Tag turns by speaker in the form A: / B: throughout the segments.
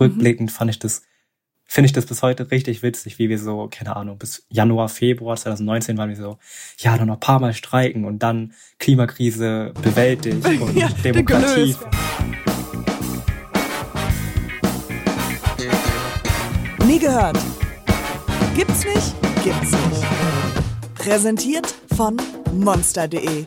A: rückblickend fand ich das, finde ich das bis heute richtig witzig, wie wir so, keine Ahnung, bis Januar, Februar 2019 waren wir so, ja, noch ein paar Mal streiken und dann Klimakrise bewältigt und
B: Ja,
A: Demokratie.
B: Nie gehört. Gibt's nicht? Gibt's nicht. Präsentiert von monster.de.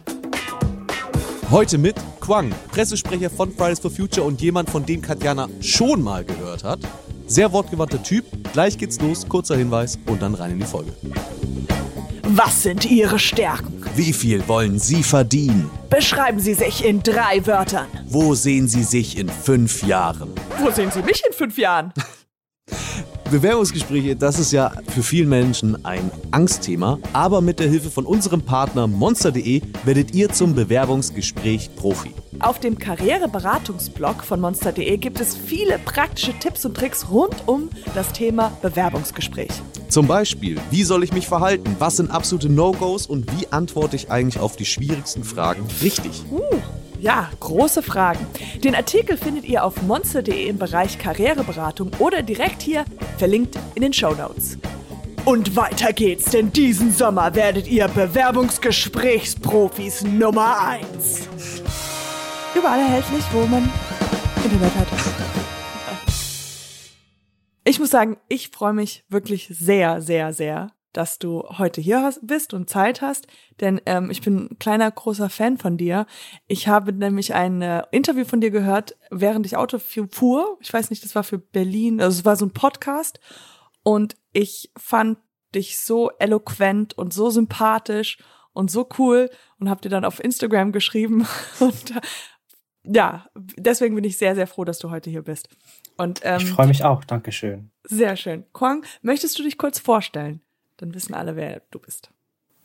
C: Heute mit Quang, Pressesprecher von Fridays for Future und jemand, von dem Katjana schon mal gehört hat. Sehr wortgewandter Typ. Gleich geht's los, kurzer Hinweis und dann rein in die Folge.
B: Was sind Ihre Stärken?
C: Wie viel wollen Sie verdienen?
B: Beschreiben Sie sich in drei Wörtern.
C: Wo sehen Sie sich in fünf Jahren?
B: Wo sehen Sie mich in fünf Jahren?
C: Bewerbungsgespräche, das ist ja für viele Menschen ein Angstthema, aber mit der Hilfe von unserem Partner monster.de werdet ihr zum Bewerbungsgespräch Profi.
B: Auf dem Karriereberatungsblog von monster.de gibt es viele praktische Tipps und Tricks rund um das Thema Bewerbungsgespräch.
C: Zum Beispiel, wie soll ich mich verhalten? Was sind absolute No-Gos und wie antworte ich eigentlich auf die schwierigsten Fragen richtig?
B: Uh, ja, große Fragen. Den Artikel findet ihr auf monster.de im Bereich Karriereberatung oder direkt hier verlinkt in den Show Notes. Und weiter geht's, denn diesen Sommer werdet ihr Bewerbungsgesprächsprofis Nummer 1. Überall erhältlich, wo man Internet hat. Ich muss sagen, ich freue mich wirklich sehr, sehr, sehr, dass du heute hier hast, bist und Zeit hast, denn ähm, ich bin ein kleiner, großer Fan von dir. Ich habe nämlich ein äh, Interview von dir gehört, während ich Auto fu- fuhr. Ich weiß nicht, das war für Berlin, also es war so ein Podcast und ich fand dich so eloquent und so sympathisch und so cool und habe dir dann auf Instagram geschrieben und äh, ja, deswegen bin ich sehr, sehr froh, dass du heute hier bist. Und ähm,
A: Ich freue mich auch, Dankeschön.
B: sehr schön. Quang, möchtest du dich kurz vorstellen? Dann wissen alle, wer du bist.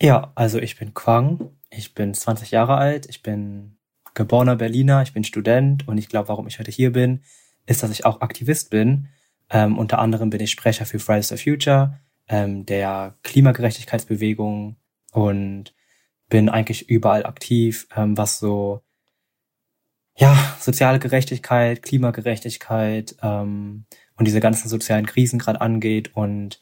A: Ja, also ich bin Quang, ich bin 20 Jahre alt, ich bin geborener Berliner, ich bin Student. Und ich glaube, warum ich heute hier bin, ist, dass ich auch Aktivist bin. Ähm, unter anderem bin ich Sprecher für Fridays for Future, ähm, der Klimagerechtigkeitsbewegung. Und bin eigentlich überall aktiv, ähm, was so ja soziale Gerechtigkeit, Klimagerechtigkeit ähm, und diese ganzen sozialen Krisen gerade angeht. Und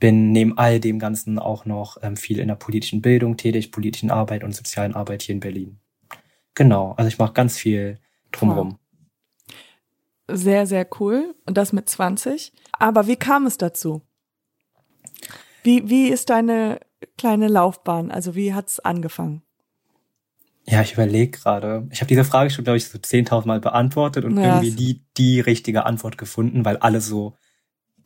A: bin neben all dem Ganzen auch noch ähm, viel in der politischen Bildung tätig, politischen Arbeit und sozialen Arbeit hier in Berlin. Genau, also ich mache ganz viel drumherum.
B: Sehr, sehr cool. Und das mit 20. Aber wie kam es dazu? Wie, wie ist deine kleine Laufbahn? Also wie hat's angefangen?
A: Ja, ich überlege gerade. Ich habe diese Frage schon, glaube ich, so 10.000 Mal beantwortet und
B: Ja,
A: irgendwie die, die richtige Antwort gefunden, weil alle so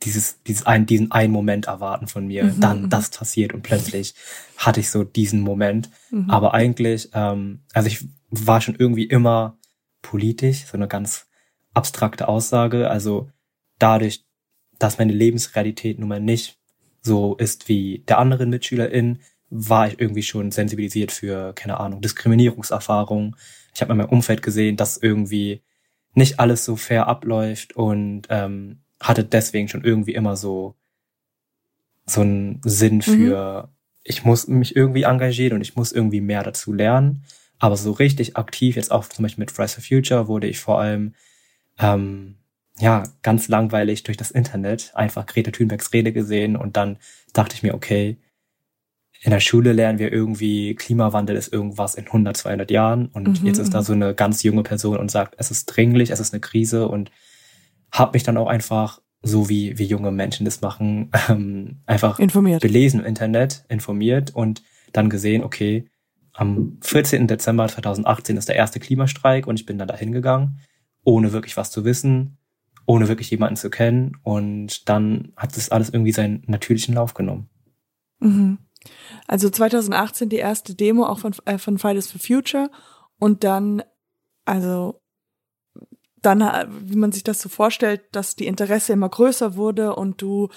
A: dieses, dieses ein, diesen einen Moment erwarten von mir,
B: Mhm,
A: dann
B: mhm.
A: das passiert und plötzlich hatte ich so diesen Moment.
B: Mhm.
A: Aber eigentlich, ähm, also ich war schon irgendwie immer politisch, so eine ganz abstrakte Aussage. Also dadurch, dass meine Lebensrealität nun mal nicht so ist wie der anderen MitschülerInnen, war ich irgendwie schon sensibilisiert für, keine Ahnung, Diskriminierungserfahrungen. Ich habe in meinem Umfeld gesehen, dass irgendwie nicht alles so fair abläuft und ähm, hatte deswegen schon irgendwie immer so so einen Sinn für, ich muss mich irgendwie engagieren und ich muss irgendwie mehr dazu lernen. Aber so richtig aktiv, jetzt auch zum Beispiel mit Fridays for Future, wurde ich vor allem ähm, ja ganz langweilig durch das Internet einfach Greta Thunbergs Rede gesehen und dann dachte ich mir, okay, in der Schule lernen wir irgendwie, Klimawandel ist irgendwas in 100, 200 Jahren und
B: Mhm,
A: jetzt ist da
B: mhm.
A: so eine ganz junge Person und sagt, es ist dringlich, es ist eine Krise und habe mich dann auch einfach, so wie, wie junge Menschen das machen, ähm, einfach
B: Informiert.
A: belesen im Internet, informiert und dann gesehen, okay, am 14. Dezember 2018 ist der erste Klimastreik und ich bin dann dahin gegangen, ohne wirklich was zu wissen, ohne wirklich jemanden zu kennen und dann hat das alles irgendwie seinen natürlichen Lauf genommen.
B: Mhm. Also 2018 die erste Demo auch von, äh, von Fridays for Future und dann, also dann, äh, wie man sich das so vorstellt, dass die Interesse immer größer wurde und du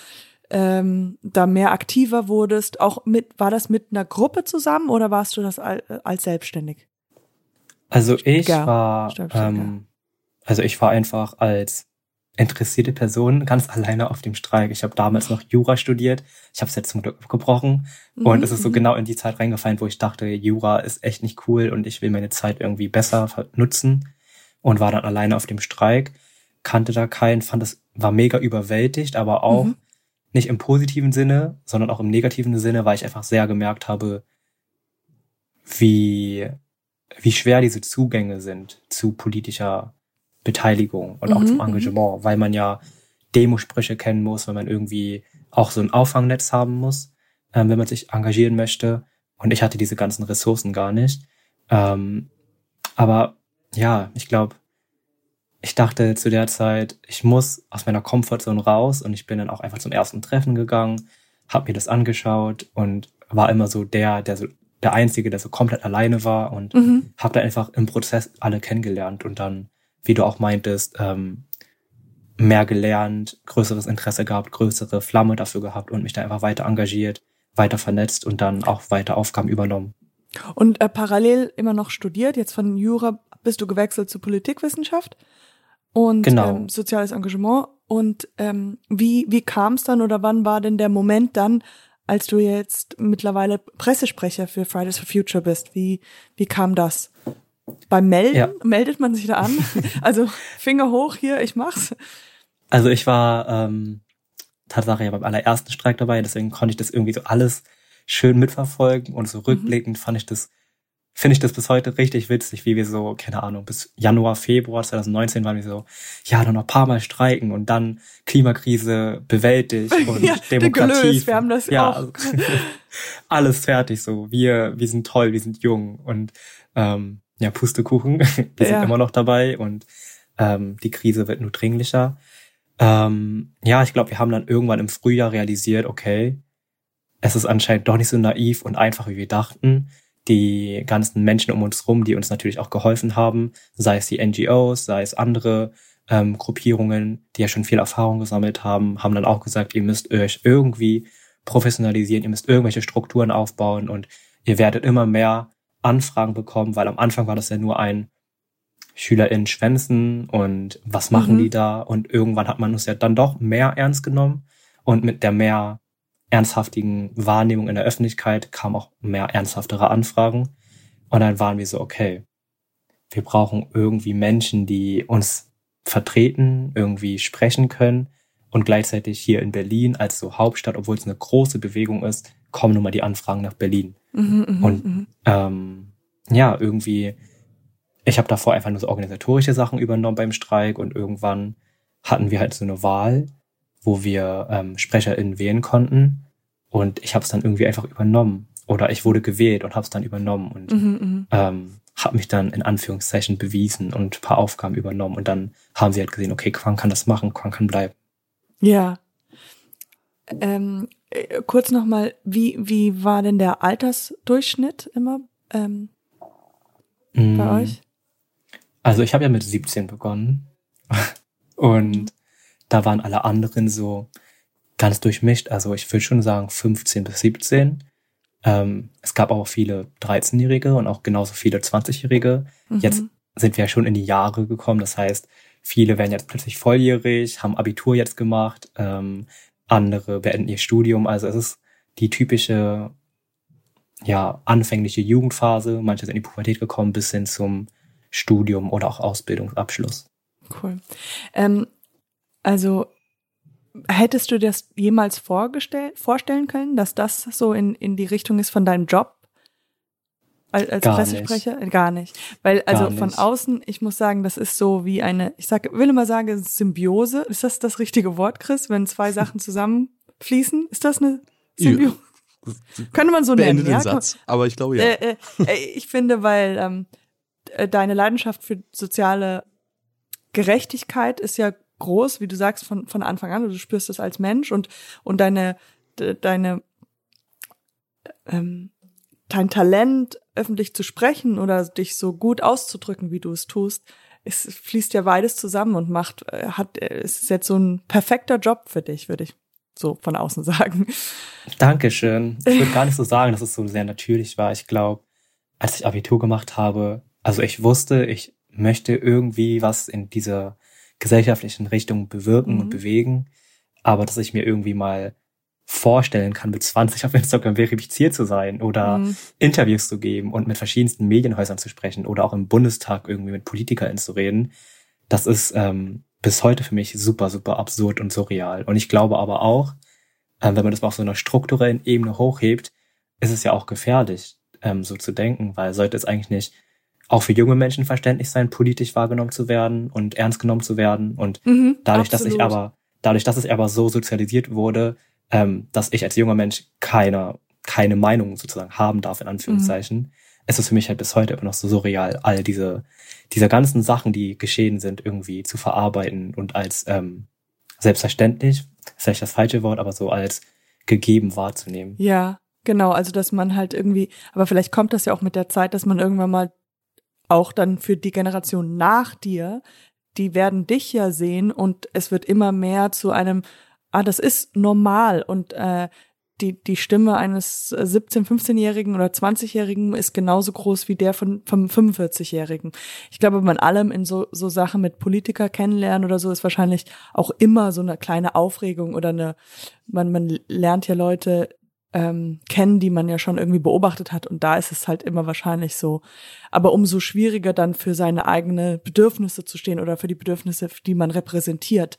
B: ähm, da mehr aktiver wurdest. Auch mit, war das mit einer Gruppe zusammen oder warst du das äh, als selbstständig?
A: Also ich
B: Ja,
A: war, ähm, also ich war einfach als interessierte Person ganz alleine auf dem Streik. Ich habe damals noch Jura studiert. Ich habe es jetzt zum Glück abgebrochen und
B: Mhm,
A: es ist so
B: mhm.
A: genau in die Zeit reingefallen, wo ich dachte, Jura ist echt nicht cool und ich will meine Zeit irgendwie besser nutzen und war dann alleine auf dem Streik. kannte da keinen, fand es, war mega überwältigt, aber auch
B: Mhm.
A: nicht im positiven Sinne, sondern auch im negativen Sinne, weil ich einfach sehr gemerkt habe, wie, wie schwer diese Zugänge sind zu politischer Beteiligung und auch
B: Mhm,
A: zum
B: mhm.
A: Engagement, weil man ja Demosprüche kennen muss, weil man irgendwie auch so ein Auffangnetz haben muss, ähm, wenn man sich engagieren möchte. Und ich hatte diese ganzen Ressourcen gar nicht. Ähm, aber ja, ich glaube, ich dachte zu der Zeit, ich muss aus meiner Comfortzone raus und ich bin dann auch einfach zum ersten Treffen gegangen, habe mir das angeschaut und war immer so der, der so der einzige, der so komplett alleine war und
B: Mhm.
A: habe da einfach im Prozess alle kennengelernt und dann, wie du auch meintest, ähm, mehr gelernt, größeres Interesse gehabt, größere Flamme dafür gehabt und mich da einfach weiter engagiert, weiter vernetzt und dann auch weiter Aufgaben übernommen.
B: Und äh, parallel immer noch studiert. Jetzt von Jura bist du gewechselt zu Politikwissenschaft und
A: Genau.
B: ähm, soziales Engagement. Und ähm, wie, wie kam es dann oder wann war denn der Moment dann, als du jetzt mittlerweile Pressesprecher für Fridays for Future bist? Wie, wie kam das? Beim Melden?
A: Ja.
B: Meldet man sich da an? also Finger hoch hier, ich mach's.
A: Also ich war ähm, Tatsache ja beim allerersten Streik dabei, deswegen konnte ich das irgendwie so alles schön mitverfolgen und so rückblickend fand ich das, finde ich das bis heute richtig witzig, wie wir so, keine Ahnung, bis Januar, Februar 2019 waren wir so, ja, dann noch ein paar Mal streiken und dann Klimakrise bewältigt und
B: Ja,
A: Demokratie.
B: gelöst, wir haben das
A: ja,
B: auch.
A: also, alles fertig so. Wir, wir sind toll, wir sind jung und ähm, ja, Pustekuchen, wir
B: Ja.
A: sind immer noch dabei und ähm, die Krise wird nur dringlicher. Ähm, ja, ich glaube, wir haben dann irgendwann im Frühjahr realisiert, okay, es ist anscheinend doch nicht so naiv und einfach, wie wir dachten. Die ganzen Menschen um uns rum, die uns natürlich auch geholfen haben, sei es die NGOs, sei es andere ähm, Gruppierungen, die ja schon viel Erfahrung gesammelt haben, haben dann auch gesagt, ihr müsst euch irgendwie professionalisieren, ihr müsst irgendwelche Strukturen aufbauen und ihr werdet immer mehr Anfragen bekommen, weil am Anfang war das ja nur ein SchülerInnen schwänzen und was machen
B: Mhm.
A: die da? Und irgendwann hat man uns ja dann doch mehr ernst genommen und mit der mehr ernsthaftigen Wahrnehmung in der Öffentlichkeit kamen auch mehr ernsthaftere Anfragen. Und dann waren wir so, okay, wir brauchen irgendwie Menschen, die uns vertreten, irgendwie sprechen können. Und gleichzeitig hier in Berlin als so Hauptstadt, obwohl es eine große Bewegung ist, kommen nun mal die Anfragen nach Berlin.
B: Mhm, mhm,
A: Und-
B: mhm.
A: Ähm, ja, irgendwie, ich habe davor einfach nur so organisatorische Sachen übernommen beim Streik und irgendwann hatten wir halt so eine Wahl, wo wir ähm, SprecherInnen wählen konnten und ich habe es dann irgendwie einfach übernommen. Oder ich wurde gewählt und habe es dann übernommen und
B: Mhm, mhm.
A: ähm, habe mich dann in Anführungszeichen bewiesen und ein paar Aufgaben übernommen und dann haben sie halt gesehen, okay, Quang kann das machen, Quang kann bleiben.
B: Ja. Ähm, äh, kurz nochmal, wie, wie war denn der Altersdurchschnitt immer ähm, bei
A: Mm,
B: euch?
A: Also ich habe ja mit 17 begonnen und da waren alle anderen so ganz durchmischt. Also ich würde schon sagen 15 bis 17. Ähm, es gab auch viele 13-Jährige und auch genauso viele 20-Jährige.
B: Mhm.
A: Jetzt sind wir ja schon in die Jahre gekommen. Das heißt, viele werden jetzt plötzlich volljährig, haben Abitur jetzt gemacht, ähm, andere beenden ihr Studium. Also es ist die typische, ja, anfängliche Jugendphase. Manche sind in die Pubertät gekommen bis hin zum Studium oder auch Ausbildungsabschluss.
B: Cool. Ähm, also hättest du das jemals vorgestellt, vorstellen können, dass das so in, in die Richtung ist von deinem Job? Als, als
A: Gar
B: Pressesprecher? Gar nicht. Weil, also
A: Gar
B: von
A: nicht.
B: außen, ich muss sagen, das ist so wie eine, ich sag, will immer sagen, Symbiose. Ist das das richtige Wort, Chris, wenn zwei Sachen zusammenfließen? Ist das eine Symbiose? Könnte man so
C: Beende
B: nennen,
C: den
B: ja?
C: Satz. Aber ich glaube ja.
B: Äh, äh, äh, ich finde, weil ähm, äh, deine Leidenschaft für soziale Gerechtigkeit ist ja groß, wie du sagst, von, von Anfang an. Du spürst es als Mensch und, und deine, de, deine, ähm, dein Talent, öffentlich zu sprechen oder dich so gut auszudrücken, wie du es tust, es fließt ja beides zusammen und macht, äh, hat, äh, es ist jetzt so ein perfekter Job für dich, würde ich so von außen sagen.
A: Dankeschön. Ich würde gar nicht so sagen, dass es so sehr natürlich war. Ich glaube, als ich Abitur gemacht habe, also ich wusste, ich möchte irgendwie was in dieser gesellschaftlichen Richtung bewirken
B: Mhm.
A: und bewegen, aber dass ich mir irgendwie mal vorstellen kann, mit 20 auf Instagram verifiziert zu sein oder
B: Mhm.
A: Interviews zu geben und mit verschiedensten Medienhäusern zu sprechen oder auch im Bundestag irgendwie mit PolitikerInnen zu reden, das ist ähm, bis heute für mich super, super absurd und surreal. Und ich glaube aber auch, ähm, wenn man das mal auf so einer strukturellen Ebene hochhebt, ist es ja auch gefährlich, ähm, so zu denken, weil sollte es eigentlich nicht auch für junge Menschen verständlich sein, politisch wahrgenommen zu werden und ernst genommen zu werden. Und
B: Mhm,
A: dadurch, dass
B: absolut.
A: ich aber, dadurch, dass es aber so sozialisiert wurde, ähm, dass ich als junger Mensch keine, keine Meinung sozusagen haben darf, in Anführungszeichen, ist es für mich halt bis heute immer noch so surreal, all diese, diese ganzen Sachen, die geschehen sind, irgendwie zu verarbeiten und als ähm, selbstverständlich, ist vielleicht das falsche Wort, aber so als gegeben wahrzunehmen.
B: Ja, genau. Also, dass man halt irgendwie, aber vielleicht kommt das ja auch mit der Zeit, dass man irgendwann mal auch dann für die Generation nach dir, die werden dich ja sehen und es wird immer mehr zu einem, ah, das ist normal und äh, die, die Stimme eines 17-, 15-Jährigen oder 20-Jährigen ist genauso groß wie der von, vom 45-Jährigen. Ich glaube, man allem in so, so Sachen mit Politiker kennenlernen oder so ist wahrscheinlich auch immer so eine kleine Aufregung oder eine, man, man lernt ja Leute ähm, kennen, die man ja schon irgendwie beobachtet hat und da ist es halt immer wahrscheinlich so. Aber umso schwieriger dann für seine eigenen Bedürfnisse zu stehen oder für die Bedürfnisse, die man repräsentiert.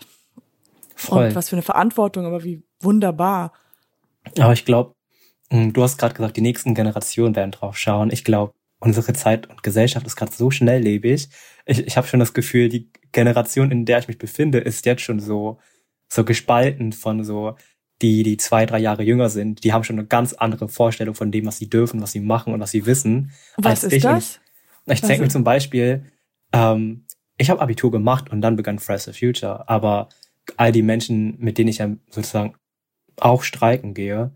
A: Voll.
B: Und was für eine Verantwortung, aber wie wunderbar.
A: Aber ich glaube, du hast gerade gesagt, die nächsten Generationen werden drauf schauen. Ich glaube, unsere Zeit und Gesellschaft ist gerade so schnelllebig. Ich, ich habe schon das Gefühl, die Generation, in der ich mich befinde, ist jetzt schon so so gespalten von so die, die zwei, drei Jahre jünger sind. Die haben schon eine ganz andere Vorstellung von dem, was sie dürfen, was sie machen und was sie wissen.
B: Was
A: als
B: ist
A: ich. Und
B: das?
A: Ich, denke mir
B: Also-
A: zum Beispiel, ähm, ich habe Abitur gemacht und dann begann Fridays for Future. Aber all die Menschen, mit denen ich ja sozusagen auch streiken gehe,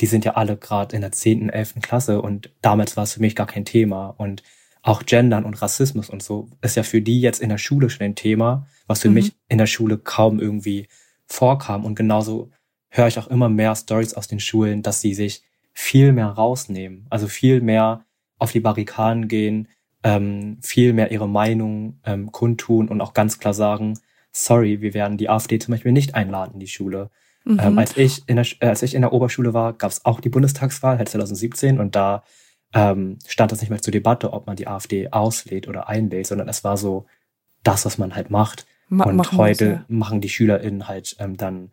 A: die sind ja alle gerade in der 10., 11. Klasse und damals war es für mich gar kein Thema. Und auch Gendern und Rassismus und so ist ja für die jetzt in der Schule schon ein Thema, was für
B: Mhm.
A: mich in der Schule kaum irgendwie vorkam. Und genauso höre ich auch immer mehr Stories aus den Schulen, dass sie sich viel mehr rausnehmen, also viel mehr auf die Barrikaden gehen, ähm, viel mehr ihre Meinung ähm, kundtun und auch ganz klar sagen, sorry, wir werden die AfD zum Beispiel nicht einladen in die Schule.
B: Mhm.
A: Ähm, als ich in der, äh, als ich in der Oberschule war, gab es auch die Bundestagswahl, halt 2017, und da ähm, stand das nicht mehr zur Debatte, ob man die AfD auslädt oder einlädt, sondern es war so das, was man halt macht.
B: Ma
A: und heute
B: muss, ja.
A: machen die SchülerInnen halt ähm, dann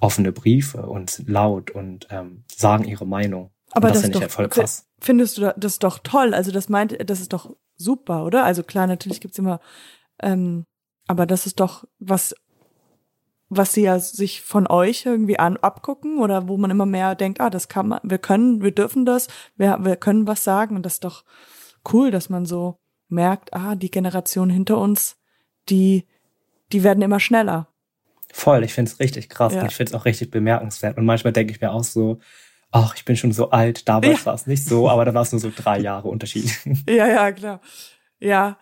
A: offene Briefe und laut und ähm, sagen ihre Meinung.
B: Aber
A: und das
B: das
A: finde ich
B: doch-
A: halt voll krass.
B: Findest du da- das doch toll? Also das meint, das ist doch super, oder? Also klar, natürlich gibt's immer, ähm, aber das ist doch was, was sie ja sich von euch irgendwie an abgucken oder wo man immer mehr denkt, ah, das kann man, wir können, wir dürfen das, wir, wir können was sagen und das ist doch cool, dass man so merkt, ah, die Generation hinter uns, die, die werden immer schneller.
A: Voll, ich finde es richtig krass
B: Ja.
A: und ich finde es auch richtig bemerkenswert. Und manchmal denke ich mir auch so, ach, ich bin schon so alt, damals
B: Ja.
A: war es nicht so, aber da war es nur so drei Jahre Unterschied.
B: Ja, ja, klar. Ja.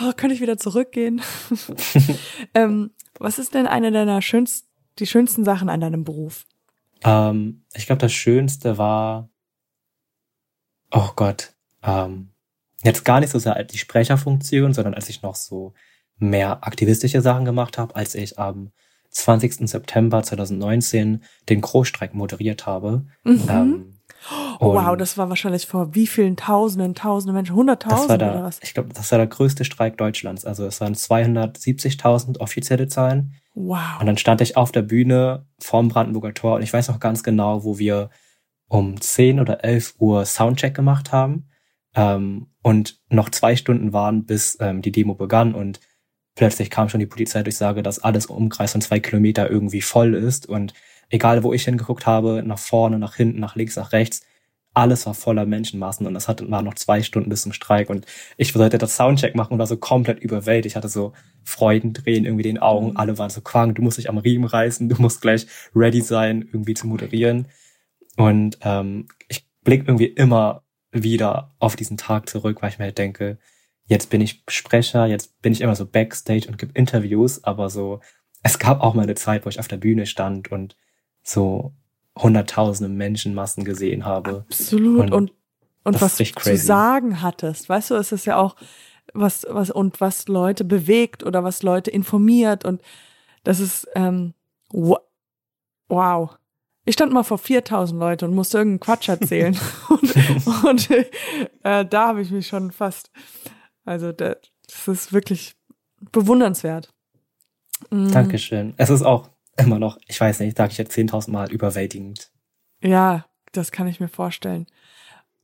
B: Oh, könnte ich wieder zurückgehen? ähm, was ist denn eine deiner schönsten, die schönsten Sachen an deinem Beruf?
A: ähm, ich glaube, das Schönste war, oh Gott, ähm, jetzt gar nicht so sehr die Sprecherfunktion, sondern als ich noch so mehr aktivistische Sachen gemacht habe, als ich am 20. September 2019 den Großstreik moderiert habe.
B: Mhm.
A: Ähm,
B: oh, wow, das war wahrscheinlich vor wie vielen Tausenden, Tausenden Menschen?
A: das war
B: Hunderttausend oder
A: der,
B: was?
A: ich glaube, das war der größte Streik Deutschlands. Also es waren 270.000 offizielle Zahlen.
B: Wow.
A: Und dann stand ich auf der Bühne vorm Brandenburger Tor und ich weiß noch ganz genau, wo wir um 10 oder 11 Uhr Soundcheck gemacht haben ähm, und noch zwei Stunden waren, bis ähm, die Demo begann und plötzlich kam schon die Polizeidurchsage, dass alles im Umkreis von zwei Kilometer irgendwie voll ist und egal wo ich hingeguckt habe, nach vorne, nach hinten, nach links, nach rechts, alles war voller Menschenmassen und es hat, war noch zwei Stunden bis zum Streik und ich sollte das Soundcheck machen und war so komplett überwältigt. Ich hatte so Freudentränen irgendwie in den Augen.
B: Mhm.
A: Alle waren so Quang, du musst dich am Riemen reißen, du musst gleich ready sein, irgendwie zu moderieren. Und ähm, ich blicke irgendwie immer wieder auf diesen Tag zurück, weil ich mir halt denke, jetzt bin ich Sprecher, jetzt bin ich immer so Backstage und gebe Interviews, aber so, es gab auch mal eine Zeit, wo ich auf der Bühne stand und so hunderttausende Menschenmassen gesehen habe.
B: Absolut.
A: Und
B: Und, und, was du zu sagen hattest. Weißt du, es ist ja auch was, was, und was Leute bewegt oder was Leute informiert und das ist, ähm, wow. Ich stand mal vor 4000 Leute und musste irgendeinen Quatsch erzählen. und und äh, da habe ich mich schon fast, also das, ist wirklich bewundernswert. Mm.
A: Dankeschön. Es ist auch immer noch, ich weiß nicht, sage ich jetzt 10.000 Mal überwältigend.
B: Ja, das kann ich mir vorstellen.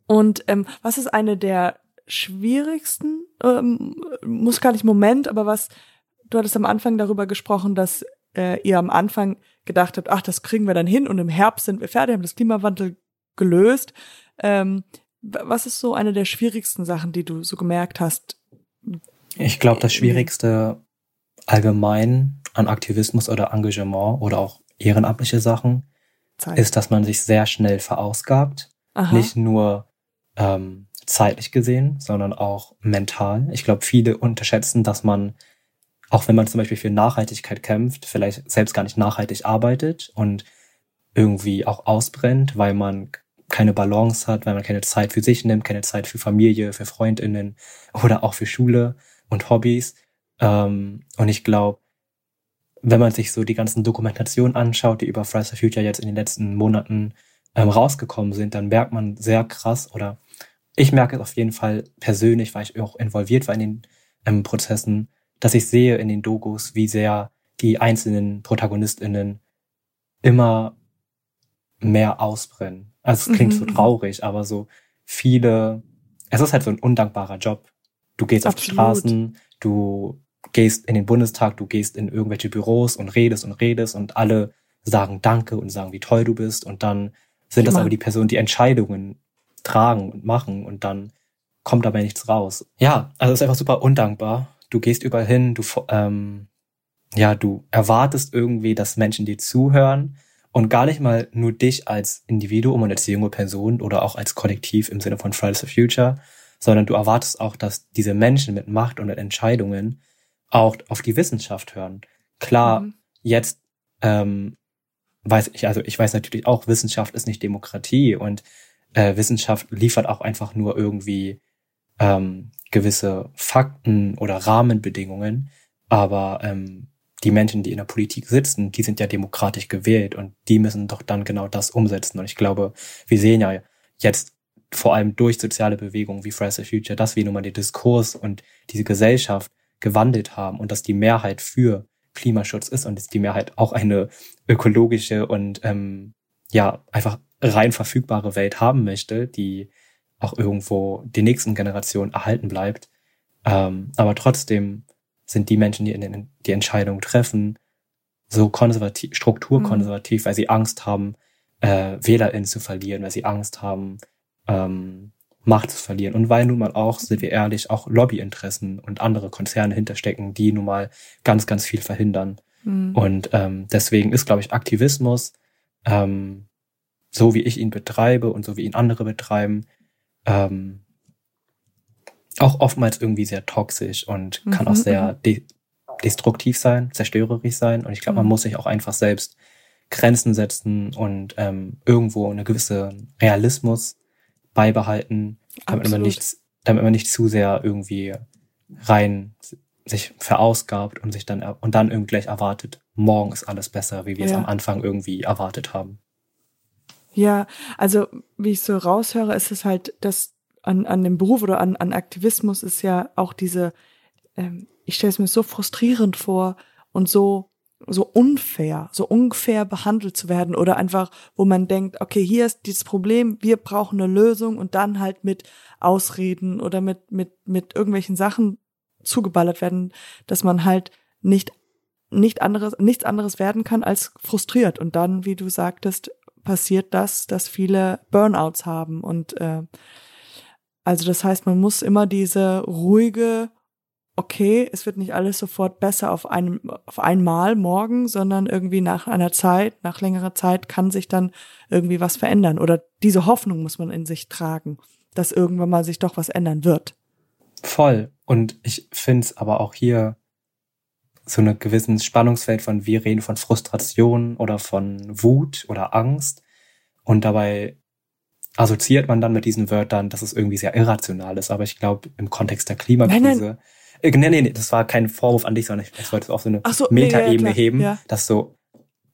B: Und ähm, was ist eine der schwierigsten, ähm, muss gar nicht Moment, aber was, du hattest am Anfang darüber gesprochen, dass äh, ihr am Anfang gedacht habt, ach, das kriegen wir dann hin und im Herbst sind wir fertig, haben das Klimawandel gelöst. Ähm, was ist so eine der schwierigsten Sachen, die du so gemerkt hast?
A: Ich glaube, das Schwierigste allgemein an Aktivismus oder Engagement oder auch ehrenamtliche Sachen
B: Zeit.
A: ist, dass man sich sehr schnell verausgabt.
B: Aha.
A: Nicht nur ähm, zeitlich gesehen, sondern auch mental. Ich glaube, viele unterschätzen, dass man, auch wenn man zum Beispiel für Nachhaltigkeit kämpft, vielleicht selbst gar nicht nachhaltig arbeitet und irgendwie auch ausbrennt, weil man keine Balance hat, weil man keine Zeit für sich nimmt, keine Zeit für Familie, für Freundinnen oder auch für Schule und Hobbys. Ähm, und ich glaube, wenn man sich so die ganzen Dokumentationen anschaut, die über Fridays for Future jetzt in den letzten Monaten ähm, rausgekommen sind, dann merkt man sehr krass oder ich merke es auf jeden Fall persönlich, weil ich auch involviert war in den ähm, Prozessen, dass ich sehe in den Dokus, wie sehr die einzelnen ProtagonistInnen immer mehr ausbrennen. Also es klingt
B: Mhm,
A: so traurig, aber so viele, es ist halt so ein undankbarer Job. Du gehst auf die
B: Absolut.
A: Straßen, du gehst in den Bundestag, du gehst in irgendwelche Büros und redest und redest und alle sagen Danke und sagen, wie toll du bist und dann sind das aber die Personen, die Entscheidungen tragen und machen und dann kommt dabei nichts raus. Ja, also es ist einfach super undankbar. Du gehst überall hin, du ähm, ja, du erwartest irgendwie, dass Menschen dir zuhören und gar nicht mal nur dich als Individuum und als junge Person oder auch als Kollektiv im Sinne von Fridays for Future, sondern du erwartest auch, dass diese Menschen mit Macht und mit Entscheidungen auch auf die Wissenschaft hören. Klar,
B: Mhm.
A: jetzt ähm, weiß ich, also ich weiß natürlich auch, Wissenschaft ist nicht Demokratie und äh, Wissenschaft liefert auch einfach nur irgendwie ähm, gewisse Fakten oder Rahmenbedingungen, aber ähm, die Menschen, die in der Politik sitzen, die sind ja demokratisch gewählt und die müssen doch dann genau das umsetzen. Und ich glaube, wir sehen ja jetzt vor allem durch soziale Bewegungen wie Fridays for Future, dass wir nun mal den Diskurs und diese Gesellschaft gewandelt haben und dass die Mehrheit für Klimaschutz ist und dass die Mehrheit auch eine ökologische und ähm, ja einfach rein verfügbare Welt haben möchte, die auch irgendwo die nächsten Generationen erhalten bleibt. Ähm, aber trotzdem sind die Menschen, die in den, die Entscheidung treffen, so konservativ, strukturkonservativ, weil sie Angst haben, äh, WählerInnen zu verlieren, weil sie Angst haben, ähm, Macht zu verlieren. Und weil nun mal auch, sind wir ehrlich, auch Lobbyinteressen und andere Konzerne hinterstecken, die nun mal ganz, ganz viel verhindern.
B: Mhm.
A: Und ähm, deswegen ist, glaube ich, Aktivismus, ähm, so wie ich ihn betreibe und so wie ihn andere betreiben, ähm, auch oftmals irgendwie sehr toxisch und kann
B: Mhm,
A: auch sehr de destruktiv sein, zerstörerisch sein. Und ich glaube, man
B: Mhm.
A: muss sich auch einfach selbst Grenzen setzen und ähm, irgendwo eine gewisse Realismus beibehalten, damit man
B: Absolut.
A: nicht, damit man nicht zu sehr irgendwie rein sich verausgabt und sich dann und dann irgendwie gleich erwartet, morgen ist alles besser, wie wir es
B: Ja.
A: am Anfang irgendwie erwartet haben.
B: Ja, also wie ich so raushöre, ist es halt, dass an, an dem Beruf oder an, an Aktivismus ist ja auch diese, ähm, ich stelle es mir so frustrierend vor und so so unfair, so unfair behandelt zu werden oder einfach, wo man denkt, okay, hier ist dieses Problem, wir brauchen eine Lösung und dann halt mit Ausreden oder mit mit mit irgendwelchen Sachen zugeballert werden, dass man halt nicht nicht anderes nichts anderes werden kann als frustriert. Und dann, wie du sagtest, passiert das, dass viele Burnouts haben und äh, also das heißt, man muss immer diese ruhige okay, es wird nicht alles sofort besser auf einem auf einmal morgen, sondern irgendwie nach einer Zeit, nach längerer Zeit kann sich dann irgendwie was verändern oder diese Hoffnung muss man in sich tragen, dass irgendwann mal sich doch was ändern wird.
A: Voll. Und ich finde es aber auch hier so eine gewissen Spannungsfeld von wir reden von Frustration oder von Wut oder Angst. Und dabei assoziiert man dann mit diesen Wörtern, dass es irgendwie sehr irrational ist. Aber ich glaube, im Kontext der Klimakrise.
B: Nein, nein.
A: Äh, nee, nee, nee, das war kein Vorwurf an dich, sondern ich, wollte es auf so eine
B: so, nee, ja,
A: Metaebene heben,
B: ja.
A: dass so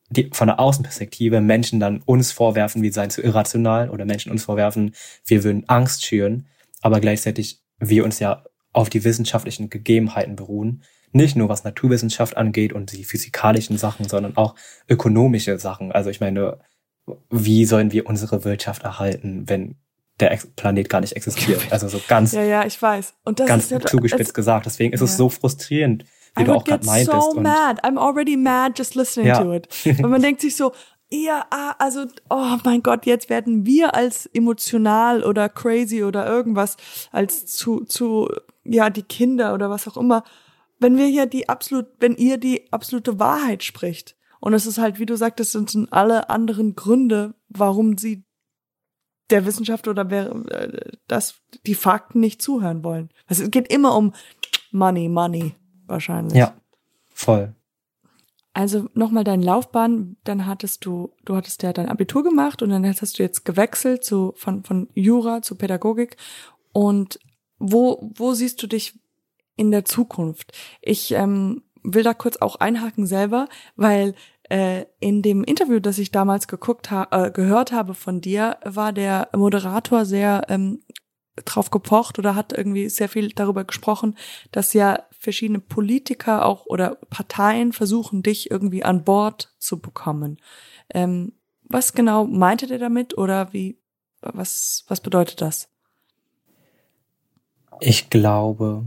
A: die, von der Außenperspektive Menschen dann uns vorwerfen, wir seien zu irrational oder Menschen uns vorwerfen, wir würden Angst schüren, aber gleichzeitig wir uns ja auf die wissenschaftlichen Gegebenheiten beruhen, nicht nur was Naturwissenschaft angeht und die physikalischen Sachen, sondern auch ökonomische Sachen. Also ich meine, wie sollen wir unsere Wirtschaft erhalten, wenn der Planet gar nicht existiert? Also so ganz,
B: Ja, ja, ich weiß. Und das
A: ganz
B: ist
A: zugespitzt
B: es-
A: gesagt. Deswegen ist es
B: Ja.
A: so frustrierend, wie
B: I
A: du auch gerade meintest.
B: so
A: und
B: mad. I'm already mad just listening
A: Ja.
B: to it. Weil man denkt sich so, ja, ah, also, oh mein Gott, jetzt werden wir als emotional oder crazy oder irgendwas als zu, zu, ja, die Kinder oder was auch immer, wenn wir hier die absolut, wenn ihr die absolute Wahrheit spricht. Und es ist halt, wie du sagtest, es sind alle anderen Gründe, warum sie der Wissenschaft oder wer, äh, das, die Fakten nicht zuhören wollen. Also es geht immer um Money, Money, wahrscheinlich.
A: ja, voll.
B: Also nochmal deine Laufbahn, dann hattest du, du hattest ja dein Abitur gemacht und dann hast du jetzt gewechselt zu, von, von Jura zu Pädagogik. Und wo, wo siehst du dich in der Zukunft? Ich ähm, will da kurz auch einhaken selber, weil äh, in dem Interview, das ich damals geguckt ha äh, gehört habe von dir, war der Moderator sehr ähm, drauf gepocht oder hat irgendwie sehr viel darüber gesprochen, dass ja verschiedene Politiker auch oder Parteien versuchen, dich irgendwie an Bord zu bekommen. Ähm, was genau meinte der damit oder wie, was, was bedeutet das?
A: Ich glaube,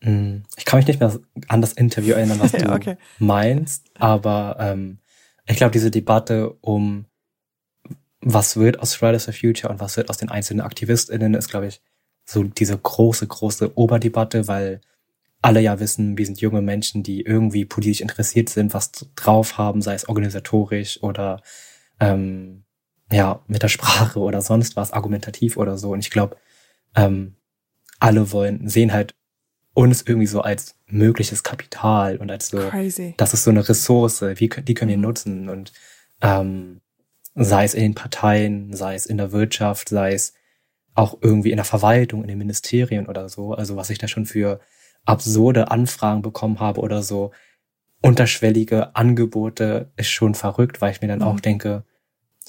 A: mh, ich kann mich nicht mehr an das Interview erinnern, was du
B: okay.
A: meinst, aber ähm, ich glaube, diese Debatte um was wird aus Fridays for Future und was wird aus den einzelnen AktivistInnen, ist, glaube ich, so diese große, große Oberdebatte, weil alle ja wissen, wir sind junge Menschen, die irgendwie politisch interessiert sind, was drauf haben, sei es organisatorisch oder ähm, ja, mit der Sprache oder sonst was, argumentativ oder so. Und ich glaube, ähm, alle wollen, sehen halt uns irgendwie so als mögliches Kapital und als so,
B: Crazy.
A: das ist so eine Ressource, wie, die können wir
B: Mhm.
A: nutzen und ähm, sei es in den Parteien, sei es in der Wirtschaft, sei es auch irgendwie in der Verwaltung, in den Ministerien oder so, also was ich da schon für absurde Anfragen bekommen habe oder so unterschwellige Angebote, ist schon verrückt, weil ich mir dann
B: Mhm.
A: auch denke,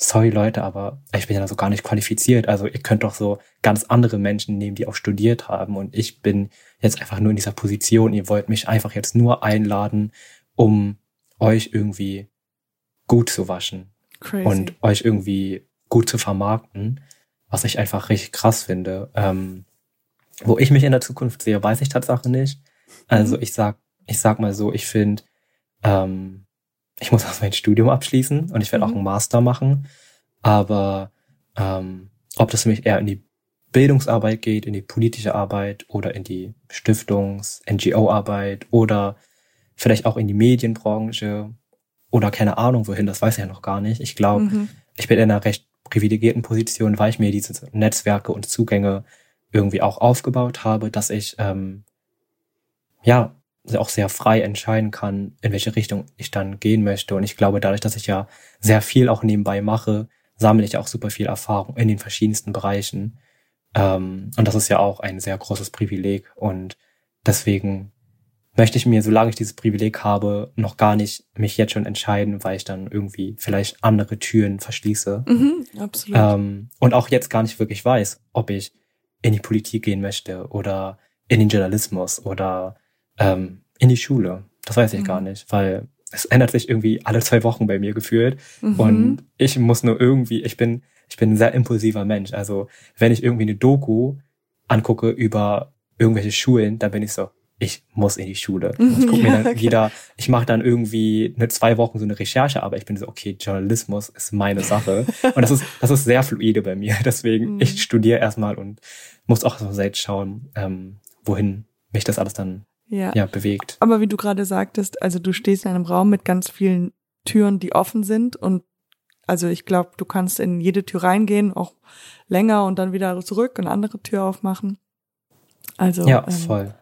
A: sorry Leute, aber ich bin ja so gar nicht qualifiziert. Also ihr könnt doch so ganz andere Menschen nehmen, die auch studiert haben. Und ich bin jetzt einfach nur in dieser Position. Ihr wollt mich einfach jetzt nur einladen, um euch irgendwie gut zu waschen
B: Crazy.
A: und euch irgendwie gut zu vermarkten, was ich einfach richtig krass finde. Ähm, wo ich mich in der Zukunft sehe, weiß ich Tatsache nicht. Also
B: Mhm.
A: ich sag, ich sag mal so, ich finde, ähm, ich muss erst mein Studium abschließen und ich werde
B: Mhm.
A: auch einen Master machen. Aber ähm, ob das für mich eher in die Bildungsarbeit geht, in die politische Arbeit oder in die Stiftungs-, NGO-Arbeit oder vielleicht auch in die Medienbranche oder keine Ahnung wohin, das weiß ich ja noch gar nicht. Ich glaube,
B: Mhm.
A: ich bin in einer recht privilegierten Position, weil ich mir diese Netzwerke und Zugänge irgendwie auch aufgebaut habe, dass ich ähm, ja auch sehr frei entscheiden kann, in welche Richtung ich dann gehen möchte. Und ich glaube, dadurch, dass ich ja sehr viel auch nebenbei mache, sammle ich auch super viel Erfahrung in den verschiedensten Bereichen. Ähm, und das ist ja auch ein sehr großes Privileg. Und deswegen möchte ich mir, solange ich dieses Privileg habe, noch gar nicht mich jetzt schon entscheiden, weil ich dann irgendwie vielleicht andere Türen verschließe.
B: Mhm, absolut.
A: Ähm, und auch jetzt gar nicht wirklich weiß, ob ich in die Politik gehen möchte oder in den Journalismus oder ähm, in die Schule. Das weiß ich
B: Mhm.
A: gar nicht, weil es ändert sich irgendwie alle zwei Wochen bei mir gefühlt.
B: Mhm.
A: Und ich muss nur irgendwie, ich bin, ich bin ein sehr impulsiver Mensch. Also wenn ich irgendwie eine Doku angucke über irgendwelche Schulen, dann bin ich so, ich muss in die Schule.
B: Mhm,
A: Ich gucke mir dann
B: okay.
A: wieder, ich mache dann irgendwie eine zwei Wochen so eine Recherche, aber ich bin so, okay, Journalismus ist meine Sache. Und das ist, das ist sehr fluide bei mir. Deswegen,
B: Mhm.
A: ich studiere erstmal und muss auch so selbst schauen, ähm, wohin mich das alles dann
B: ja.
A: ja bewegt.
B: Aber wie du gerade sagtest, also du stehst in einem Raum mit ganz vielen Türen, die offen sind und also ich glaube, du kannst in jede Tür reingehen, auch länger und dann wieder zurück und andere Tür aufmachen. Also
A: Ja,
B: ähm,
A: voll.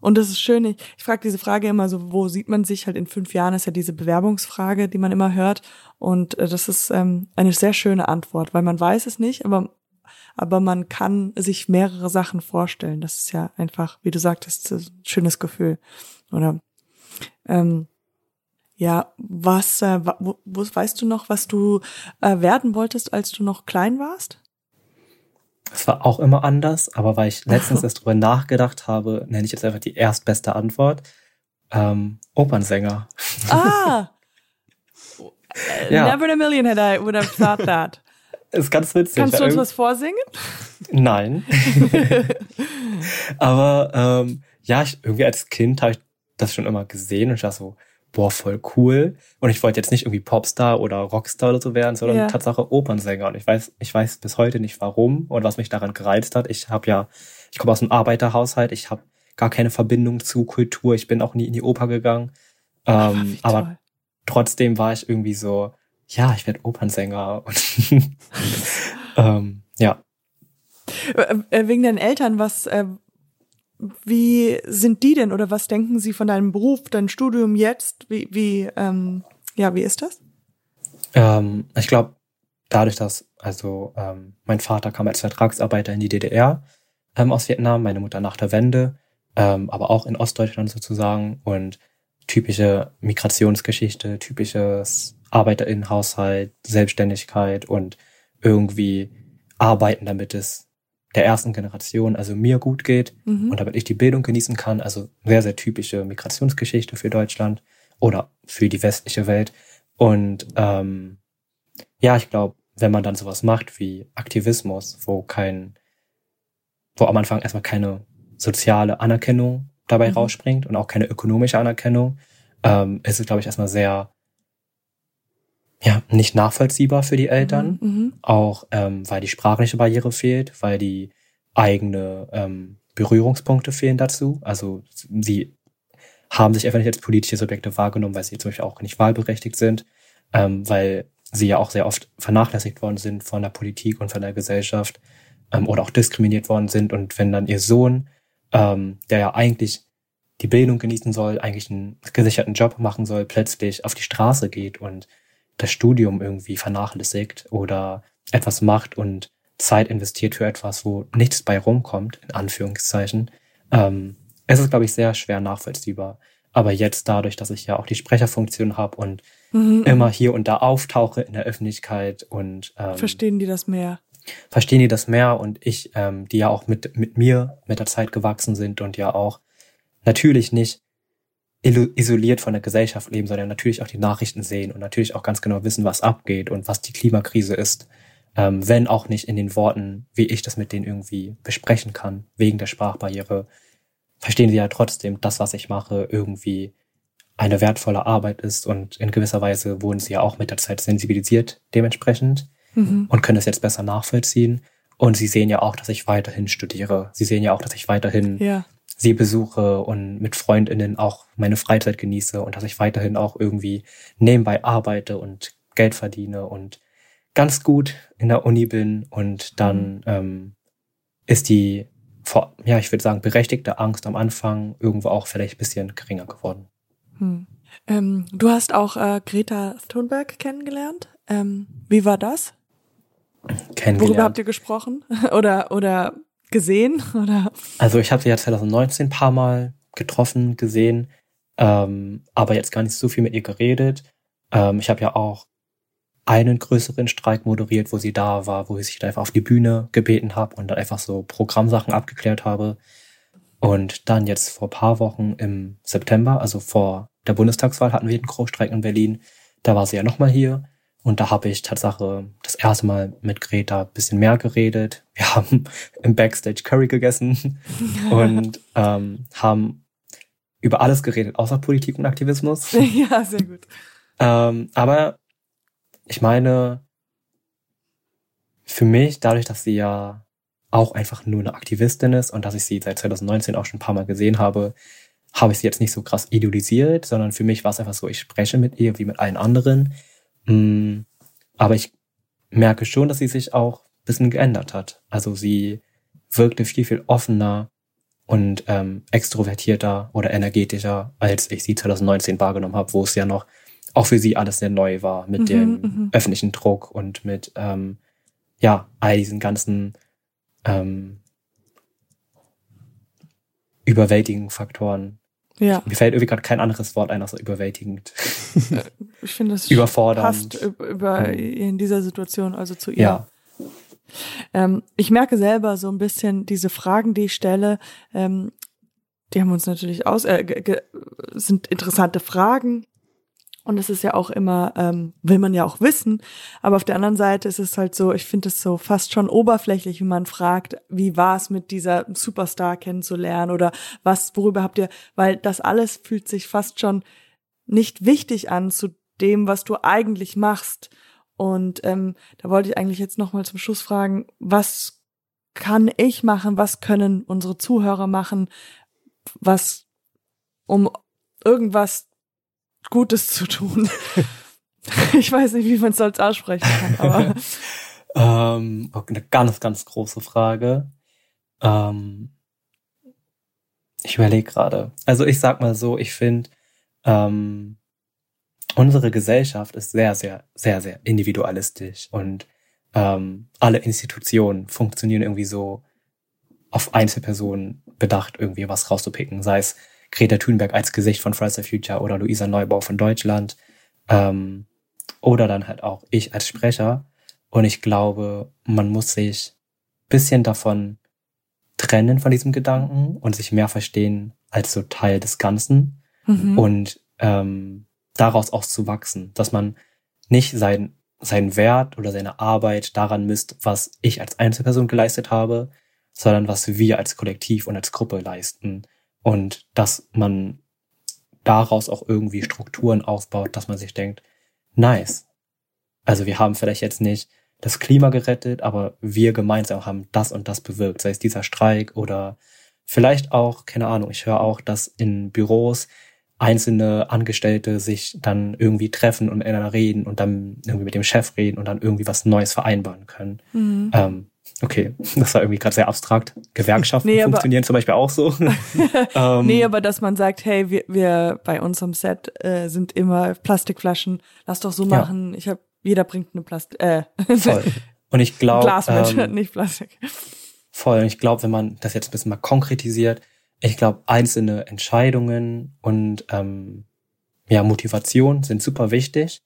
B: Und das ist schön. Ich, ich frage diese Frage immer so, wo sieht man sich halt in fünf Jahren? Ist ja diese Bewerbungsfrage, die man immer hört. Und äh, das ist ähm, eine sehr schöne Antwort, weil man weiß es nicht, aber aber man kann sich mehrere Sachen vorstellen. Das ist ja einfach, wie du sagtest, ein schönes Gefühl. Oder ähm, ja, was, äh, wo, wo, weißt du noch, was du äh, werden wolltest, als du noch klein warst?
A: Es war auch immer anders, aber weil ich letztens erst drüber nachgedacht habe, nenne ich jetzt einfach die erstbeste Antwort. ähm, Opernsänger.
B: Ah!
A: Ja.
B: Never in a million had I would have thought that.
A: Ist ganz witzig.
B: Kannst du uns was vorsingen?
A: Nein. Aber ähm, ja, ich, irgendwie als Kind habe ich das schon immer gesehen und ich dachte so, boah, voll cool. Und ich wollte jetzt nicht irgendwie Popstar oder Rockstar oder so werden, sondern
B: Ja.
A: Tatsache Opernsänger. Und ich weiß, ich weiß bis heute nicht warum und was mich daran gereizt hat. Ich habe ja, ich komme aus einem Arbeiterhaushalt, ich habe gar keine Verbindung zu Kultur, ich bin auch nie in die Oper gegangen. Ähm, aber trotzdem war ich irgendwie so, ja, ich werde Opernsänger. Und ähm, ja,
B: Äh, äh, Wegen deinen Eltern, was, äh, wie sind die denn oder was denken sie von deinem Beruf, deinem Studium jetzt? Wie, wie, ähm, ja, wie ist das?
A: Ähm, ich glaube, dadurch, dass, also ähm, mein Vater kam als Vertragsarbeiter in die DDR ähm, aus Vietnam, meine Mutter nach der Wende, ähm, aber auch in Ostdeutschland sozusagen und typische Migrationsgeschichte, typisches Arbeiterinnenhaushalt, Selbstständigkeit und irgendwie arbeiten, damit es der ersten Generation, also mir gut geht
B: Mhm.
A: und damit ich die Bildung genießen kann. Also sehr, sehr typische Migrationsgeschichte für Deutschland oder für die westliche Welt. Und ähm, ja, ich glaube, wenn man dann sowas macht wie Aktivismus, wo kein, wo am Anfang erstmal keine soziale Anerkennung dabei
B: Mhm.
A: rausspringt und auch keine ökonomische Anerkennung, ähm, ist es, glaube ich, erstmal sehr ja, nicht nachvollziehbar für die Eltern
B: Mhm.
A: auch ähm, weil die sprachliche Barriere fehlt, weil die eigene ähm, Berührungspunkte fehlen dazu. Also sie haben sich einfach nicht als politische Subjekte wahrgenommen, weil sie zum Beispiel auch nicht wahlberechtigt sind, ähm, weil sie ja auch sehr oft vernachlässigt worden sind von der Politik und von der Gesellschaft ähm, oder auch diskriminiert worden sind. Und wenn dann ihr Sohn, ähm, der ja eigentlich die Bildung genießen soll, eigentlich einen gesicherten Job machen soll, plötzlich auf die Straße geht und das Studium irgendwie vernachlässigt oder etwas macht und Zeit investiert für etwas, wo nichts bei rumkommt, in Anführungszeichen, ähm, es ist, glaube ich, sehr schwer nachvollziehbar. Aber jetzt dadurch, dass ich ja auch die Sprecherfunktion habe und
B: Mhm.
A: immer hier und da auftauche in der Öffentlichkeit und ähm,
B: Verstehen die das mehr?
A: verstehen die das mehr und ich, ähm, die ja auch mit, mit mir mit der Zeit gewachsen sind und ja auch natürlich nicht isoliert von der Gesellschaft leben, sondern natürlich auch die Nachrichten sehen und natürlich auch ganz genau wissen, was abgeht und was die Klimakrise ist, ähm, wenn auch nicht in den Worten, wie ich das mit denen irgendwie besprechen kann, wegen der Sprachbarriere, verstehen sie ja trotzdem, das, was ich mache, irgendwie eine wertvolle Arbeit ist und in gewisser Weise wurden sie ja auch mit der Zeit sensibilisiert dementsprechend
B: Mhm.
A: und können das jetzt besser nachvollziehen. Und sie sehen ja auch, dass ich weiterhin studiere. Sie sehen ja auch, dass ich weiterhin
B: Ja.
A: Sie besuche und mit Freundinnen auch meine Freizeit genieße und dass ich weiterhin auch irgendwie nebenbei arbeite und Geld verdiene und ganz gut in der Uni bin. Und dann ähm, ist die, ja, ich würde sagen, berechtigte Angst am Anfang irgendwo auch vielleicht ein bisschen geringer geworden.
B: Hm. Ähm, du hast auch äh, Greta Thunberg kennengelernt. Ähm, wie war das?
A: Kennengelernt.
B: Worüber habt ihr gesprochen? oder oder gesehen? Oder
A: Also ich habe sie ja 2019 ein paar Mal getroffen, gesehen, ähm, aber jetzt gar nicht so viel mit ihr geredet. Ähm, ich habe ja auch einen größeren Streik moderiert, wo sie da war, wo ich sich da einfach auf die Bühne gebeten habe und dann einfach so Programmsachen abgeklärt habe. Und dann jetzt vor paar Wochen im September, also vor der Bundestagswahl, hatten wir den Großstreik in Berlin. Da war sie ja nochmal hier. Und da habe ich Tatsache das erste Mal mit Greta ein bisschen mehr geredet. Wir haben im Backstage Curry gegessen und ähm, haben über alles geredet, außer Politik und Aktivismus.
B: ja, sehr gut.
A: ähm, aber ich meine, für mich, dadurch, dass sie ja auch einfach nur eine Aktivistin ist und dass ich sie seit 2019 auch schon ein paar Mal gesehen habe, habe ich sie jetzt nicht so krass idolisiert, sondern für mich war es einfach so, ich spreche mit ihr wie mit allen anderen. Mm, Aber ich merke schon, dass sie sich auch ein bisschen geändert hat. Also sie wirkte viel, viel offener und ähm, extrovertierter oder energetischer, als ich sie 2019 wahrgenommen habe, wo es ja noch auch für sie alles sehr neu war mit
B: Mhm,
A: dem
B: mhm.
A: öffentlichen Druck und mit ähm, ja all diesen ganzen ähm, überwältigenden Faktoren.
B: Ja,
A: Mir fällt irgendwie gerade kein anderes Wort ein, außer überwältigend.
B: ich finde es
A: Überfordernd.
B: passt über, über
A: Mhm.
B: in dieser Situation, also zu ihr.
A: Ja.
B: Ähm, ich merke selber so ein bisschen diese Fragen, die ich stelle, ähm, die haben uns natürlich aus, äh, sind interessante Fragen. Und es ist ja auch immer, ähm, will man ja auch wissen. Aber auf der anderen Seite ist es halt so, ich finde es so fast schon oberflächlich, wie man fragt, wie war es mit dieser Superstar kennenzulernen oder was, worüber habt ihr, weil das alles fühlt sich fast schon nicht wichtig an zu dem, was du eigentlich machst. Und ähm, da wollte ich eigentlich jetzt nochmal zum Schluss fragen, was kann ich machen, was können unsere Zuhörer machen, was, um irgendwas Gutes zu tun. ich weiß nicht, wie man es sonst aussprechen kann, aber.
A: ähm, eine ganz, ganz große Frage. Ähm, ich überlege gerade. Also ich sag mal so, ich finde, ähm, unsere Gesellschaft ist sehr, sehr, sehr, sehr individualistisch und ähm, alle Institutionen funktionieren irgendwie so auf Einzelpersonen bedacht, irgendwie was rauszupicken, sei es Greta Thunberg als Gesicht von Fridays for Future oder Luisa Neubau von Deutschland ähm, oder dann halt auch ich als Sprecher. Und ich glaube, man muss sich bisschen davon trennen von diesem Gedanken und sich mehr verstehen als so Teil des Ganzen mhm. und ähm, daraus auch zu wachsen, dass man nicht sein seinen Wert oder seine Arbeit daran misst, was ich als Einzelperson geleistet habe, sondern was wir als Kollektiv und als Gruppe leisten. Und dass man daraus auch irgendwie Strukturen aufbaut, dass man sich denkt, nice. Also wir haben vielleicht jetzt nicht das Klima gerettet, aber wir gemeinsam haben das und das bewirkt, sei es dieser Streik oder vielleicht auch, keine Ahnung, ich höre auch, dass in Büros einzelne Angestellte sich dann irgendwie treffen und miteinander reden und dann irgendwie mit dem Chef reden und dann irgendwie was Neues vereinbaren können. Mhm. Ähm, okay, das war irgendwie gerade sehr abstrakt. Gewerkschaften nee, funktionieren zum Beispiel auch so.
B: ähm, nee, aber dass man sagt, hey, wir, wir bei uns am Set äh, sind immer Plastikflaschen, lass doch so machen. Ja. Ich habe, jeder bringt eine Plastik. Äh,
A: Voll. Und ich glaube,
B: Glas mit, ähm, nicht Plastik.
A: Voll. Und ich glaube, wenn man das jetzt ein bisschen mal konkretisiert, ich glaube, einzelne Entscheidungen und ähm, ja, Motivation sind super wichtig.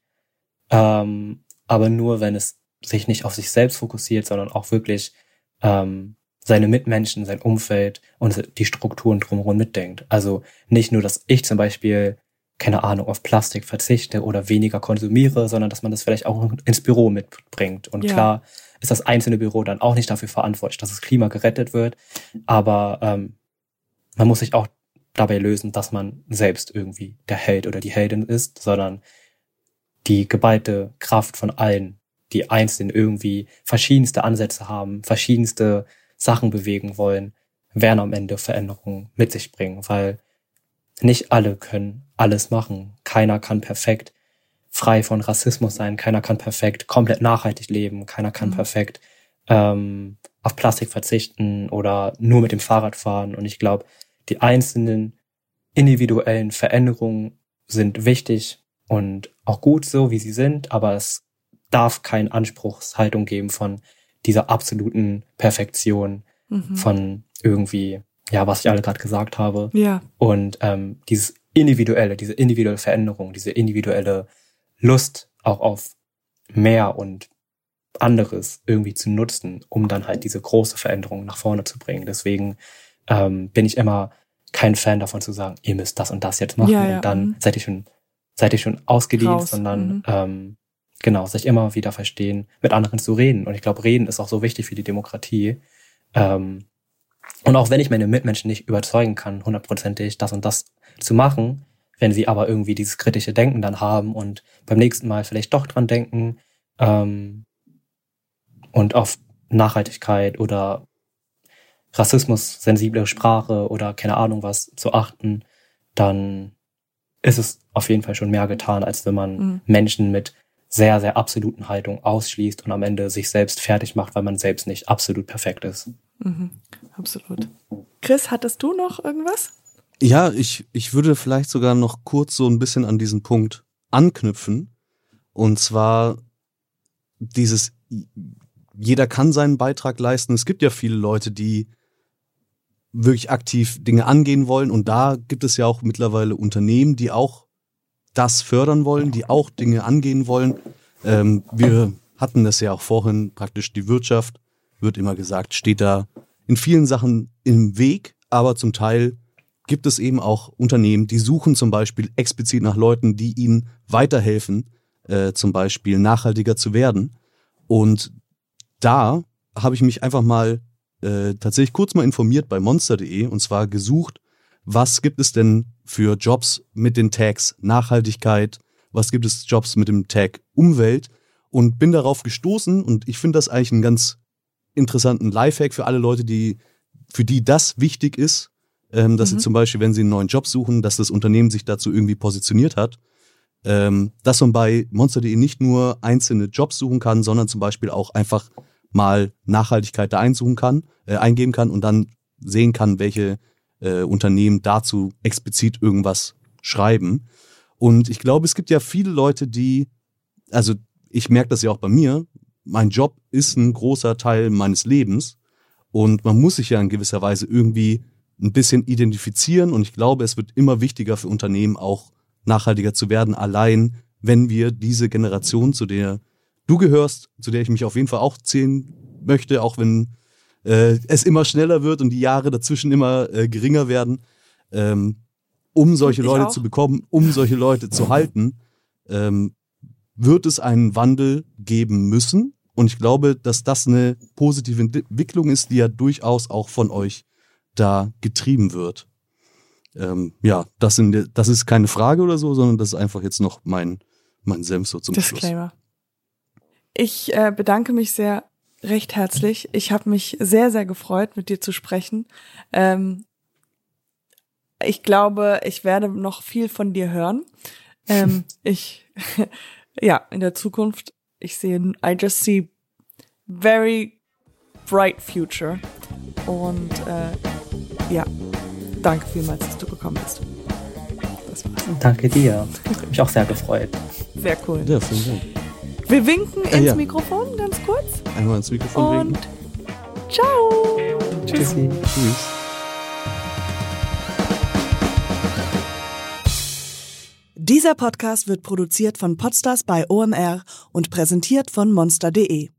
A: Ähm, aber nur, wenn es sich nicht auf sich selbst fokussiert, sondern auch wirklich ähm, seine Mitmenschen, sein Umfeld und die Strukturen drumherum mitdenkt. Also nicht nur, dass ich zum Beispiel, keine Ahnung, auf Plastik verzichte oder weniger konsumiere, sondern dass man das vielleicht auch ins Büro mitbringt. Und ja. klar ist das einzelne Büro dann auch nicht dafür verantwortlich, dass das Klima gerettet wird. Aber ähm, man muss sich auch dabei lösen, dass man selbst irgendwie der Held oder die Heldin ist, sondern die geballte Kraft von allen, die einzeln irgendwie verschiedenste Ansätze haben, verschiedenste Sachen bewegen wollen, werden am Ende Veränderungen mit sich bringen, weil nicht alle können alles machen. Keiner kann perfekt frei von Rassismus sein, keiner kann perfekt komplett nachhaltig leben, keiner kann mhm. perfekt ähm, auf Plastik verzichten oder nur mit dem Fahrrad fahren. Und ich glaube, die einzelnen individuellen Veränderungen sind wichtig und auch gut so, wie sie sind, aber es darf keine Anspruchshaltung geben von dieser absoluten Perfektion, mhm. von irgendwie, ja, was ich alle gerade gesagt habe.
B: Ja.
A: Und ähm, dieses individuelle, diese individuelle Veränderung, diese individuelle Lust auch auf mehr und anderes irgendwie zu nutzen, um dann halt diese große Veränderung nach vorne zu bringen. Deswegen ähm, bin ich immer kein Fan davon zu sagen, ihr müsst das und das jetzt machen ja, ja. und dann mhm. seid ihr schon, seid ihr schon ausgedient, Raus. sondern mhm. ähm, genau, sich immer wieder verstehen, mit anderen zu reden. Und ich glaube, reden ist auch so wichtig für die Demokratie. Ähm, und auch wenn ich meine Mitmenschen nicht überzeugen kann, hundertprozentig das und das zu machen, wenn sie aber irgendwie dieses kritische Denken dann haben und beim nächsten Mal vielleicht doch dran denken ähm, und auf Nachhaltigkeit oder Rassismus, sensible Sprache oder keine Ahnung was zu achten, dann ist es auf jeden Fall schon mehr getan, als wenn man mhm. Menschen mit sehr, sehr absoluten Haltungen ausschließt und am Ende sich selbst fertig macht, weil man selbst nicht absolut perfekt ist.
B: Mhm. Absolut. Chris, hattest du noch irgendwas?
C: Ja, ich, ich würde vielleicht sogar noch kurz so ein bisschen an diesen Punkt anknüpfen. Und zwar dieses, jeder kann seinen Beitrag leisten. Es gibt ja viele Leute, die wirklich aktiv Dinge angehen wollen. Und da gibt es ja auch mittlerweile Unternehmen, die auch das fördern wollen, die auch Dinge angehen wollen. Ähm, wir hatten das ja auch vorhin, praktisch die Wirtschaft, wird immer gesagt, steht da in vielen Sachen im Weg, aber zum Teil gibt es eben auch Unternehmen, die suchen zum Beispiel explizit nach Leuten, die ihnen weiterhelfen, äh, zum Beispiel nachhaltiger zu werden. Und da habe ich mich einfach mal äh, tatsächlich kurz mal informiert bei monster.de und zwar gesucht, was gibt es denn für Jobs mit den Tags Nachhaltigkeit, was gibt es Jobs mit dem Tag Umwelt? Und bin darauf gestoßen und ich finde das eigentlich einen ganz interessanten Lifehack für alle Leute, die für die das wichtig ist, ähm, dass mhm. sie zum Beispiel, wenn sie einen neuen Job suchen, dass das Unternehmen sich dazu irgendwie positioniert hat, ähm, dass man bei Monster.de nicht nur einzelne Jobs suchen kann, sondern zum Beispiel auch einfach mal Nachhaltigkeit da einsuchen kann, äh, eingeben kann und dann sehen kann, welche äh, Unternehmen dazu explizit irgendwas schreiben. Und ich glaube, es gibt ja viele Leute, die, also ich merke das ja auch bei mir, mein Job ist ein großer Teil meines Lebens und man muss sich ja in gewisser Weise irgendwie ein bisschen identifizieren und ich glaube, es wird immer wichtiger für Unternehmen auch nachhaltiger zu werden, allein wenn wir diese Generation, zu der du gehörst, zu der ich mich auf jeden Fall auch zählen möchte, auch wenn äh, es immer schneller wird und die Jahre dazwischen immer äh, geringer werden, ähm, um solche ich Leute auch. zu bekommen, um solche Leute zu halten, ähm, wird es einen Wandel geben müssen. Und ich glaube, dass das eine positive Entwicklung ist, die ja durchaus auch von euch da getrieben wird. Ähm, ja, das, sind, das ist keine Frage oder so, sondern das ist einfach jetzt noch mein, mein Senf so zum Disclaimer. Schluss.
B: Ich äh, bedanke mich sehr recht herzlich. Ich habe mich sehr, sehr gefreut, mit dir zu sprechen. Ähm, ich glaube, ich werde noch viel von dir hören. Ähm, ich, ja, in der Zukunft, ich sehe, I just see very bright future. Und äh, ja, danke vielmals, dass du gekommen bist.
A: Danke dir. Ich habe mich auch sehr gefreut.
B: Sehr cool.
C: Ja, vielen Dank.
B: Wir winken ins ja. Mikrofon ganz kurz.
C: Einmal ins Mikrofon
B: Und winken. ciao.
A: Tschüss. Tschüss.
D: Dieser Podcast wird produziert von Podstars bei OMR und präsentiert von monster.de.